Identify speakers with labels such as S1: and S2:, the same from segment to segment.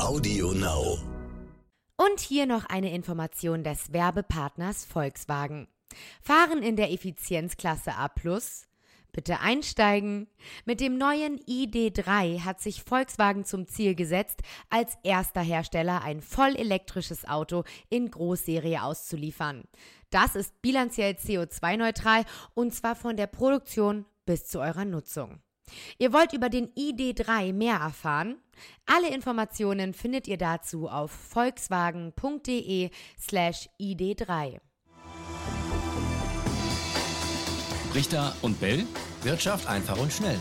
S1: Audio Now.
S2: Und hier noch eine Information des Werbepartners Volkswagen. Fahren in der Effizienzklasse A+, Bitte einsteigen. Mit dem neuen ID3 hat sich Volkswagen zum Ziel gesetzt, als erster Hersteller ein voll elektrisches Auto in Großserie auszuliefern. Das ist bilanziell CO2-neutral und zwar von der Produktion bis zu eurer Nutzung. Ihr wollt über den ID3 mehr erfahren? Alle Informationen findet ihr dazu auf volkswagen.de slash ID3.
S1: Richter und Bell. Wirtschaft einfach und schnell.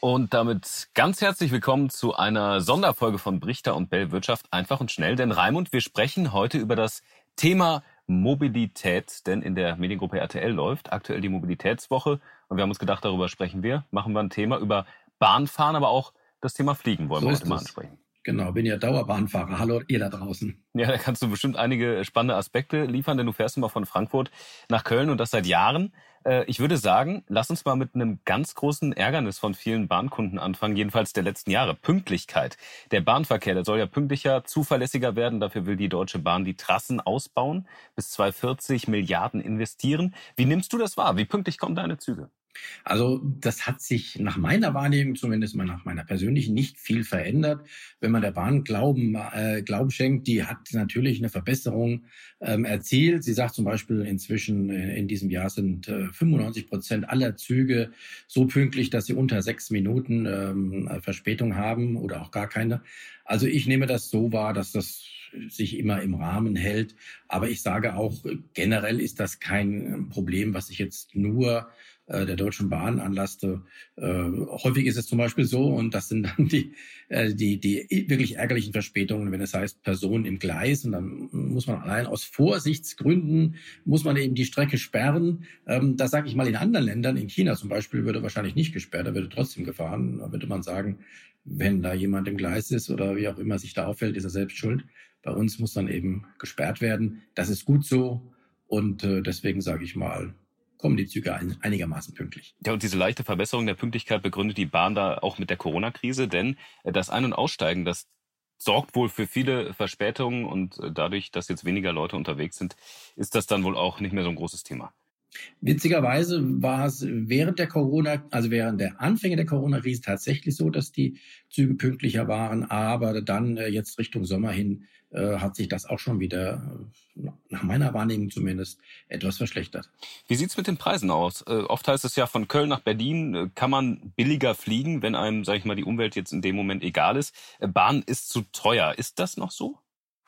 S3: Und damit ganz herzlich willkommen zu einer Sonderfolge von Brichter und Bell Wirtschaft einfach und schnell. Denn Raimund, wir sprechen heute über das Thema Mobilität, denn in der Mediengruppe RTL läuft aktuell die Mobilitätswoche und wir haben uns gedacht, darüber sprechen wir. Machen wir ein Thema über Bahnfahren, aber auch das Thema Fliegen wollen so wir heute mal ansprechen.
S4: Genau, bin ja Dauerbahnfahrer. Hallo, ihr da draußen.
S3: Ja, da kannst du bestimmt einige spannende Aspekte liefern, denn du fährst immer von Frankfurt nach Köln und das seit Jahren. Äh, ich würde sagen, lass uns mal mit einem ganz großen Ärgernis von vielen Bahnkunden anfangen, jedenfalls der letzten Jahre. Pünktlichkeit. Der Bahnverkehr, der soll ja pünktlicher, zuverlässiger werden. Dafür will die Deutsche Bahn die Trassen ausbauen, bis 2040 Milliarden investieren. Wie nimmst du das wahr? Wie pünktlich kommen deine Züge?
S4: Also das hat sich nach meiner Wahrnehmung, zumindest mal nach meiner persönlichen, nicht viel verändert. Wenn man der Bahn Glauben, äh, Glauben schenkt, die hat natürlich eine Verbesserung ähm, erzielt. Sie sagt zum Beispiel inzwischen äh, in diesem Jahr sind äh, 95 Prozent aller Züge so pünktlich, dass sie unter sechs Minuten ähm, Verspätung haben oder auch gar keine. Also ich nehme das so wahr, dass das sich immer im Rahmen hält. Aber ich sage auch, generell ist das kein Problem, was sich jetzt nur äh, der Deutschen Bahn anlasste. Äh, häufig ist es zum Beispiel so, und das sind dann die, äh, die, die wirklich ärgerlichen Verspätungen, wenn es heißt Personen im Gleis, und dann muss man allein aus Vorsichtsgründen, muss man eben die Strecke sperren. Ähm, das sage ich mal in anderen Ländern, in China zum Beispiel, würde wahrscheinlich nicht gesperrt, da würde trotzdem gefahren. Da würde man sagen, wenn da jemand im Gleis ist oder wie auch immer sich da auffällt, ist er selbst schuld. Bei uns muss dann eben gesperrt werden. Das ist gut so. Und äh, deswegen sage ich mal, kommen die Züge einigermaßen pünktlich.
S3: Ja, und diese leichte Verbesserung der Pünktlichkeit begründet die Bahn da auch mit der Corona-Krise, denn äh, das Ein- und Aussteigen, das sorgt wohl für viele Verspätungen und äh, dadurch, dass jetzt weniger Leute unterwegs sind, ist das dann wohl auch nicht mehr so ein großes Thema.
S4: Witzigerweise war es während der Corona, also während der Anfänge der Corona-Krise tatsächlich so, dass die Züge pünktlicher waren, aber dann äh, jetzt Richtung Sommer hin hat sich das auch schon wieder, nach meiner Wahrnehmung zumindest, etwas verschlechtert.
S3: Wie sieht's mit den Preisen aus? Äh, oft heißt es ja, von Köln nach Berlin äh, kann man billiger fliegen, wenn einem, sag ich mal, die Umwelt jetzt in dem Moment egal ist. Äh, Bahn ist zu teuer. Ist das noch so?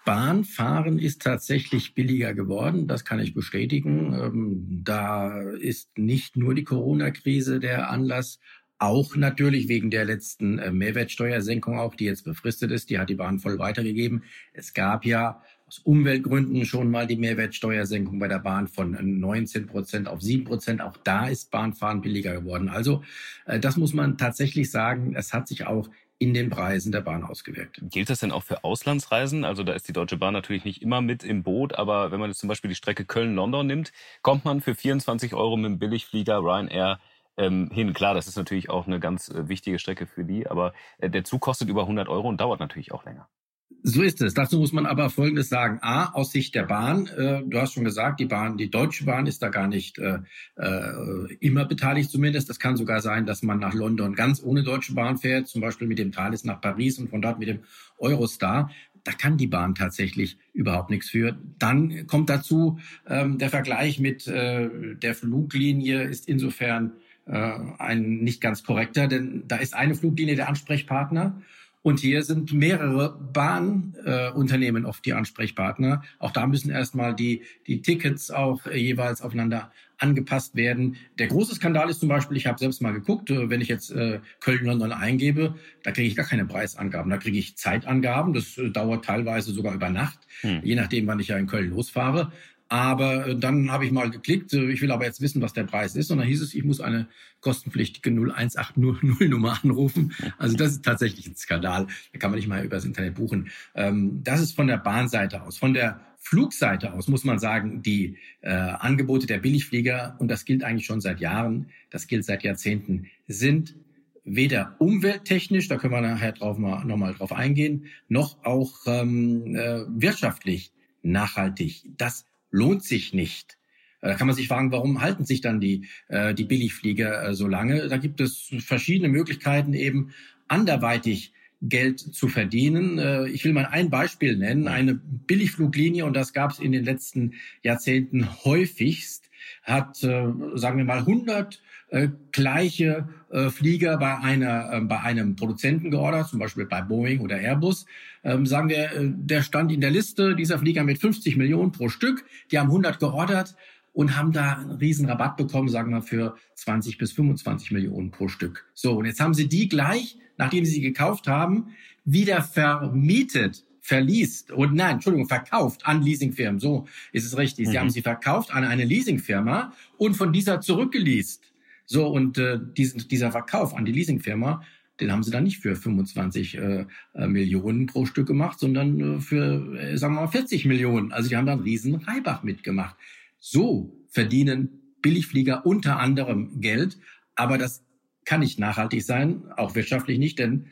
S4: Bahnfahren ist tatsächlich billiger geworden, das kann ich bestätigen. Ähm, da ist nicht nur die Corona-Krise der Anlass, auch natürlich wegen der letzten äh, Mehrwertsteuersenkung auch, die jetzt befristet ist. Die hat die Bahn voll weitergegeben. Es gab ja aus Umweltgründen schon mal die Mehrwertsteuersenkung bei der Bahn von 19 Prozent auf 7 Prozent. Auch da ist Bahnfahren billiger geworden. Also äh, das muss man tatsächlich sagen. Es hat sich auch in den Preisen der Bahn ausgewirkt.
S3: Gilt das denn auch für Auslandsreisen? Also da ist die Deutsche Bahn natürlich nicht immer mit im Boot, aber wenn man jetzt zum Beispiel die Strecke Köln-London nimmt, kommt man für 24 Euro mit dem Billigflieger Ryanair ähm, hin. Klar, das ist natürlich auch eine ganz äh, wichtige Strecke für die, aber äh, der Zug kostet über 100 Euro und dauert natürlich auch länger.
S4: So ist es. Dazu muss man aber Folgendes sagen. A, aus Sicht der Bahn, äh, du hast schon gesagt, die Bahn, die Deutsche Bahn ist da gar nicht äh, äh, immer beteiligt zumindest. Es kann sogar sein, dass man nach London ganz ohne Deutsche Bahn fährt, zum Beispiel mit dem Thalys nach Paris und von dort mit dem Eurostar. Da kann die Bahn tatsächlich überhaupt nichts für. Dann kommt dazu ähm, der Vergleich mit äh, der Fluglinie ist insofern äh, ein nicht ganz korrekter, denn da ist eine Fluglinie der Ansprechpartner und hier sind mehrere Bahnunternehmen äh, oft die Ansprechpartner. Auch da müssen erstmal die, die Tickets auch äh, jeweils aufeinander angepasst werden. Der große Skandal ist zum Beispiel, ich habe selbst mal geguckt, äh, wenn ich jetzt äh, Köln-London eingebe, da kriege ich gar keine Preisangaben. Da kriege ich Zeitangaben. Das äh, dauert teilweise sogar über Nacht, hm. je nachdem, wann ich ja in Köln losfahre. Aber äh, dann habe ich mal geklickt, äh, ich will aber jetzt wissen, was der Preis ist. Und dann hieß es, ich muss eine kostenpflichtige 01800-Nummer anrufen. Also das ist tatsächlich ein Skandal. Da kann man nicht mal übers Internet buchen. Ähm, das ist von der Bahnseite aus. Von der Flugseite aus muss man sagen, die äh, Angebote der Billigflieger, und das gilt eigentlich schon seit Jahren, das gilt seit Jahrzehnten, sind weder umwelttechnisch, da können wir nachher drauf mal, nochmal drauf eingehen, noch auch ähm, äh, wirtschaftlich nachhaltig. Das lohnt sich nicht. Da kann man sich fragen, warum halten sich dann die, äh, die Billigflieger äh, so lange? Da gibt es verschiedene Möglichkeiten, eben anderweitig Geld zu verdienen. Äh, ich will mal ein Beispiel nennen. Eine Billigfluglinie, und das gab es in den letzten Jahrzehnten häufigst, hat, äh, sagen wir mal, 100 äh, gleiche äh, Flieger bei einer äh, bei einem Produzenten geordert, zum Beispiel bei Boeing oder Airbus. Ähm, sagen wir, äh, der stand in der Liste dieser Flieger mit 50 Millionen pro Stück. Die haben 100 geordert und haben da einen riesen Rabatt bekommen, sagen wir für 20 bis 25 Millionen pro Stück. So und jetzt haben sie die gleich, nachdem sie sie gekauft haben, wieder vermietet verliest und nein, Entschuldigung, verkauft an Leasingfirmen. So ist es richtig. Sie mhm. haben sie verkauft an eine Leasingfirma und von dieser zurückgeleast. So, und äh, diesen, dieser Verkauf an die Leasingfirma, den haben sie dann nicht für 25 äh, äh, Millionen pro Stück gemacht, sondern äh, für, äh, sagen wir mal, 40 Millionen. Also die haben da einen riesen Reibach mitgemacht. So verdienen Billigflieger unter anderem Geld, aber das kann nicht nachhaltig sein, auch wirtschaftlich nicht, denn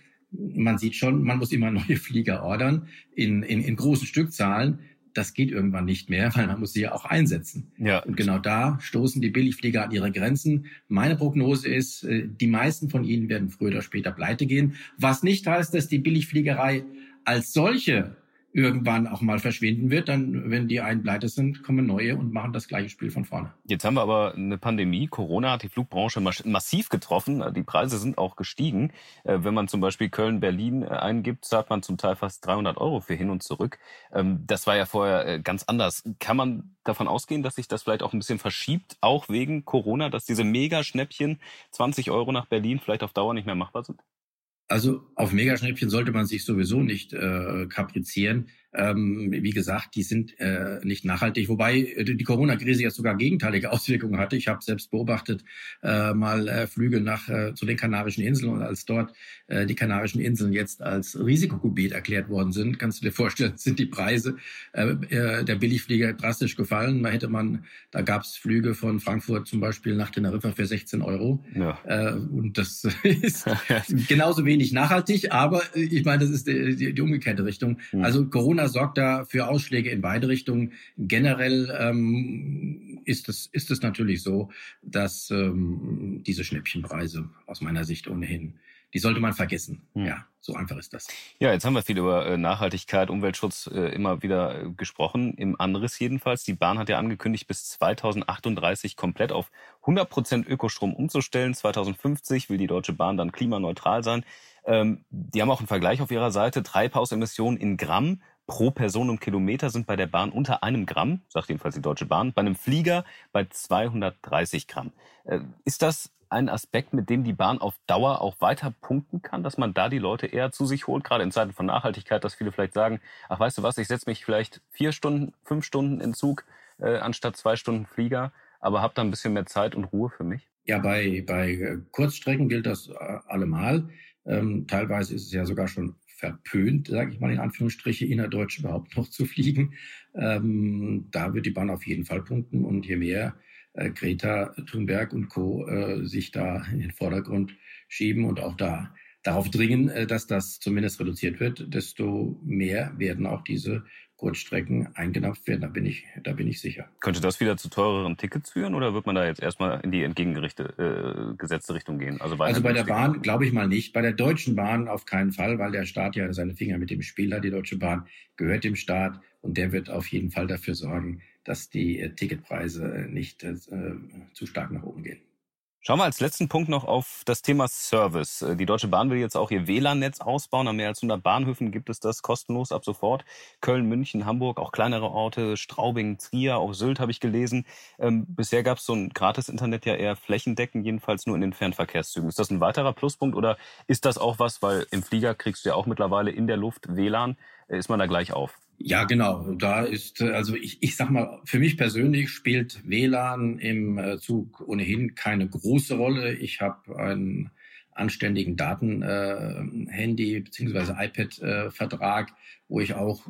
S4: man sieht schon, man muss immer neue Flieger ordern in, in, in großen Stückzahlen das geht irgendwann nicht mehr, weil man muss sie ja auch einsetzen. Ja. Und genau da stoßen die Billigflieger an ihre Grenzen. Meine Prognose ist, äh, die meisten von ihnen werden früher oder später pleite gehen, was nicht heißt, dass die Billigfliegerei als solche irgendwann auch mal verschwinden wird, dann, wenn die einen pleite sind, kommen neue und machen das gleiche Spiel von vorne.
S3: Jetzt haben wir aber eine Pandemie. Corona hat die Flugbranche massiv getroffen. Die Preise sind auch gestiegen. Äh, wenn man zum Beispiel Köln-Berlin äh, eingibt, zahlt man zum Teil fast 300 Euro für hin und zurück. Ähm, das war ja vorher äh, ganz anders. Kann man davon ausgehen, dass sich das vielleicht auch ein bisschen verschiebt, auch wegen Corona, dass diese Mega-Schnäppchen 20 Euro nach Berlin vielleicht auf Dauer nicht mehr machbar sind?
S4: Also auf Megaschnäppchen sollte man sich sowieso nicht äh, kaprizieren. Ähm, wie gesagt, die sind äh, nicht nachhaltig, wobei äh, die Corona-Krise jetzt sogar gegenteilige Auswirkungen hatte. Ich habe selbst beobachtet äh, mal äh, Flüge nach äh, zu den Kanarischen Inseln und als dort äh, die Kanarischen Inseln jetzt als Risikogebiet erklärt worden sind, kannst du dir vorstellen, sind die Preise äh, äh, der Billigflieger drastisch gefallen. Da hätte man, da gab es Flüge von Frankfurt zum Beispiel nach Teneriffa für 16 Euro. Ja. Äh, und das ist genauso wenig nachhaltig, aber ich meine, das ist die, die, die umgekehrte Richtung. Mhm. Also Corona sorgt da für Ausschläge in beide Richtungen. Generell ähm, ist es ist es natürlich so, dass ähm, diese Schnäppchenpreise aus meiner Sicht ohnehin die sollte man vergessen. Hm. Ja, so einfach ist das.
S3: Ja, jetzt haben wir viel über äh, Nachhaltigkeit, Umweltschutz äh, immer wieder äh, gesprochen. Im Anriss jedenfalls. Die Bahn hat ja angekündigt, bis 2038 komplett auf 100 Prozent Ökostrom umzustellen. 2050 will die Deutsche Bahn dann klimaneutral sein. Ähm, die haben auch einen Vergleich auf ihrer Seite. Treibhausemissionen in Gramm pro Person und Kilometer sind bei der Bahn unter einem Gramm, sagt jedenfalls die Deutsche Bahn, bei einem Flieger bei 230 Gramm. Äh, ist das ein Aspekt, mit dem die Bahn auf Dauer auch weiter punkten kann, dass man da die Leute eher zu sich holt, gerade in Zeiten von Nachhaltigkeit, dass viele vielleicht sagen, ach weißt du was, ich setze mich vielleicht vier Stunden, fünf Stunden in Zug äh, anstatt zwei Stunden Flieger, aber habe da ein bisschen mehr Zeit und Ruhe für mich?
S4: Ja, bei, bei Kurzstrecken gilt das äh, allemal. Ähm, teilweise ist es ja sogar schon verpönt, sage ich mal in Anführungsstriche, innerdeutsch überhaupt noch zu fliegen. Ähm, da wird die Bahn auf jeden Fall punkten und je mehr äh, Greta Thunberg und Co. Äh, sich da in den Vordergrund schieben und auch da darauf dringen, äh, dass das zumindest reduziert wird, desto mehr werden auch diese Kurzstrecken eingedampft werden. Da bin ich, da bin ich sicher.
S3: Könnte das wieder zu teureren Tickets führen oder wird man da jetzt erstmal in die entgegengesetzte äh, gesetzte Richtung gehen?
S4: Also, also bei der Bahn glaube ich mal nicht. Bei der Deutschen Bahn auf keinen Fall, weil der Staat ja seine Finger mit dem Spiel hat. Die Deutsche Bahn gehört dem Staat und der wird auf jeden Fall dafür sorgen, dass die äh, Ticketpreise nicht äh, zu stark nach oben gehen.
S3: Schauen wir als letzten Punkt noch auf das Thema Service. Äh, die Deutsche Bahn will jetzt auch ihr WLAN-Netz ausbauen. An mehr als 100 Bahnhöfen gibt es das kostenlos ab sofort. Köln, München, Hamburg, auch kleinere Orte, Straubing, Trier, auch Sylt habe ich gelesen. Ähm, bisher gab es so ein Gratis-Internet ja eher flächendeckend, jedenfalls nur in den Fernverkehrszügen. Ist das ein weiterer Pluspunkt oder ist das auch was, weil im Flieger kriegst du ja auch mittlerweile in der Luft WLAN, äh, ist man da gleich auf?
S4: Ja, genau. Da ist, also ich, ich sag mal, für mich persönlich spielt WLAN im äh, Zug ohnehin keine große Rolle. Ich habe einen anständigen Daten-Handy äh, bzw. iPad-Vertrag, äh, wo ich auch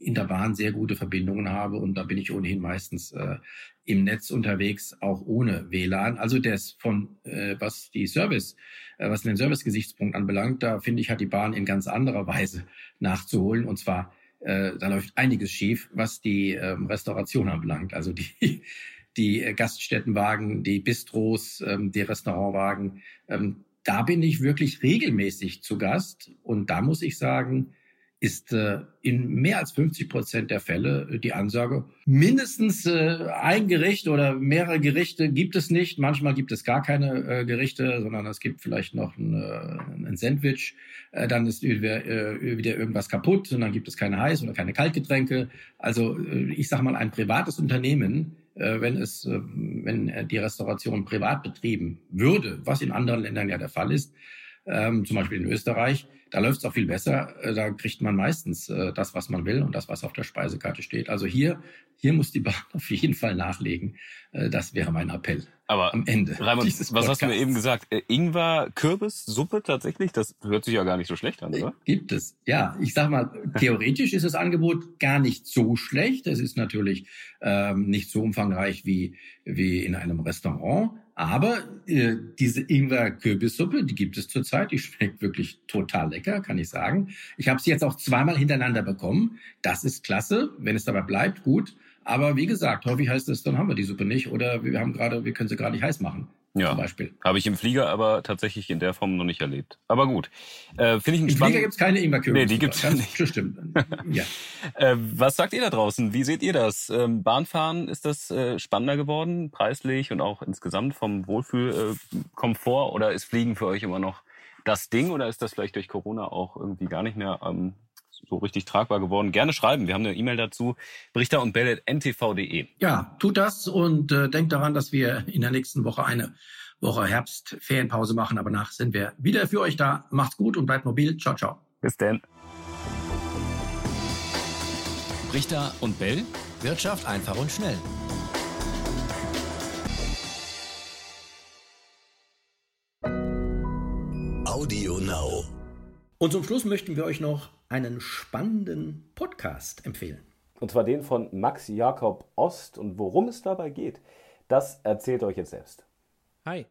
S4: in der Bahn sehr gute Verbindungen habe und da bin ich ohnehin meistens äh, im Netz unterwegs, auch ohne WLAN. Also das von äh, was die Service, äh, was den Service-Gesichtspunkt anbelangt, da finde ich, hat die Bahn in ganz anderer Weise nachzuholen und zwar äh, da läuft einiges schief, was die ähm, Restauration anbelangt. Also die die Gaststättenwagen, die Bistros, ähm, die Restaurantwagen, ähm, da bin ich wirklich regelmäßig zu Gast. Und da muss ich sagen, ist äh, in mehr als 50 Prozent der Fälle äh, die Ansage, mindestens äh, ein Gericht oder mehrere Gerichte gibt es nicht. Manchmal gibt es gar keine äh, Gerichte, sondern es gibt vielleicht noch ein, äh, ein Sandwich. Äh, dann ist wieder, äh, wieder irgendwas kaputt und dann gibt es keine Heiß- oder keine Kaltgetränke. Also äh, ich sage mal, ein privates Unternehmen äh, wenn es, äh, wenn die Restauration privat betrieben würde, was in anderen Ländern ja der Fall ist, ähm, zum Beispiel in Österreich, da läuft es auch viel besser. Da kriegt man meistens das, was man will und das, was auf der Speisekarte steht. Also hier, hier muss die Bahn auf jeden Fall nachlegen. Das wäre mein Appell.
S3: Aber am Ende. Raimund, was hast du mir eben gesagt? Äh, Ingwer, Kürbis, Suppe tatsächlich? Das hört sich ja gar nicht so schlecht an, oder?
S4: Gibt es. Ja, ich sag mal, theoretisch ist das Angebot gar nicht so schlecht. Es ist natürlich ähm, nicht so umfangreich wie, wie in einem Restaurant. Aber äh, diese Ingwer-Kürbissuppe, die gibt es zurzeit. Die schmeckt wirklich total lecker, kann ich sagen. Ich habe sie jetzt auch zweimal hintereinander bekommen. Das ist klasse. Wenn es dabei bleibt, gut. Aber wie gesagt, häufig heißt es, dann haben wir die Suppe nicht oder wir haben gerade, wir können sie gerade nicht heiß machen.
S3: Ja, zum Beispiel. Habe ich im Flieger aber tatsächlich in der Form noch nicht erlebt. Aber gut. Äh, Finde ich
S4: Im Flieger gibt es keine Ingwerkürbis.
S3: Nee, die gibt es nicht.
S4: Das stimmt.
S3: ja. Äh, was sagt ihr da draußen? Wie seht ihr das? Ähm, Bahnfahren, ist das äh, spannender geworden, preislich und auch insgesamt vom Wohlfühlkomfort? oder ist Fliegen für euch immer noch das Ding? Oder ist das vielleicht durch Corona auch irgendwie gar nicht mehr ähm, so richtig tragbar geworden. Gerne schreiben. Wir haben eine E-Mail dazu. Brichter und ntv.de.
S4: Ja, tut das und äh, denkt daran, dass wir in der nächsten Woche eine Woche Herbstferienpause machen. Aber nach sind wir wieder für euch da. Macht's gut und bleibt mobil. Ciao, ciao.
S3: Bis denn.
S1: Brichter und Bell. Wirtschaft einfach und schnell.
S4: Audio Now. Und zum Schluss möchten wir euch noch einen spannenden Podcast empfehlen.
S3: Und zwar den von Max Jakob Ost. Und worum es dabei geht, das erzählt euch jetzt selbst.
S5: Hi.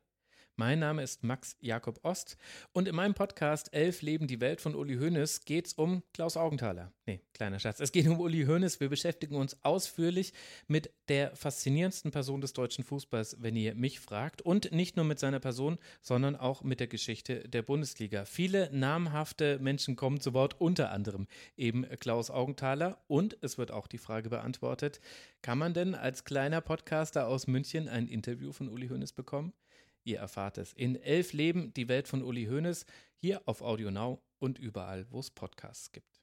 S5: Mein Name ist Max Jakob Ost und in meinem Podcast Elf Leben die Welt von Uli Hoeneß geht es um Klaus Augenthaler. Nee, kleiner Schatz. Es geht um Uli Hoeneß. Wir beschäftigen uns ausführlich mit der faszinierendsten Person des deutschen Fußballs, wenn ihr mich fragt. Und nicht nur mit seiner Person, sondern auch mit der Geschichte der Bundesliga. Viele namhafte Menschen kommen zu Wort, unter anderem eben Klaus Augenthaler. Und es wird auch die Frage beantwortet, kann man denn als kleiner Podcaster aus München ein Interview von Uli Hoeneß bekommen? Ihr erfahrt es in Elf Leben, die Welt von Uli Hoeneß, hier auf Audio Now und überall, wo es Podcasts gibt.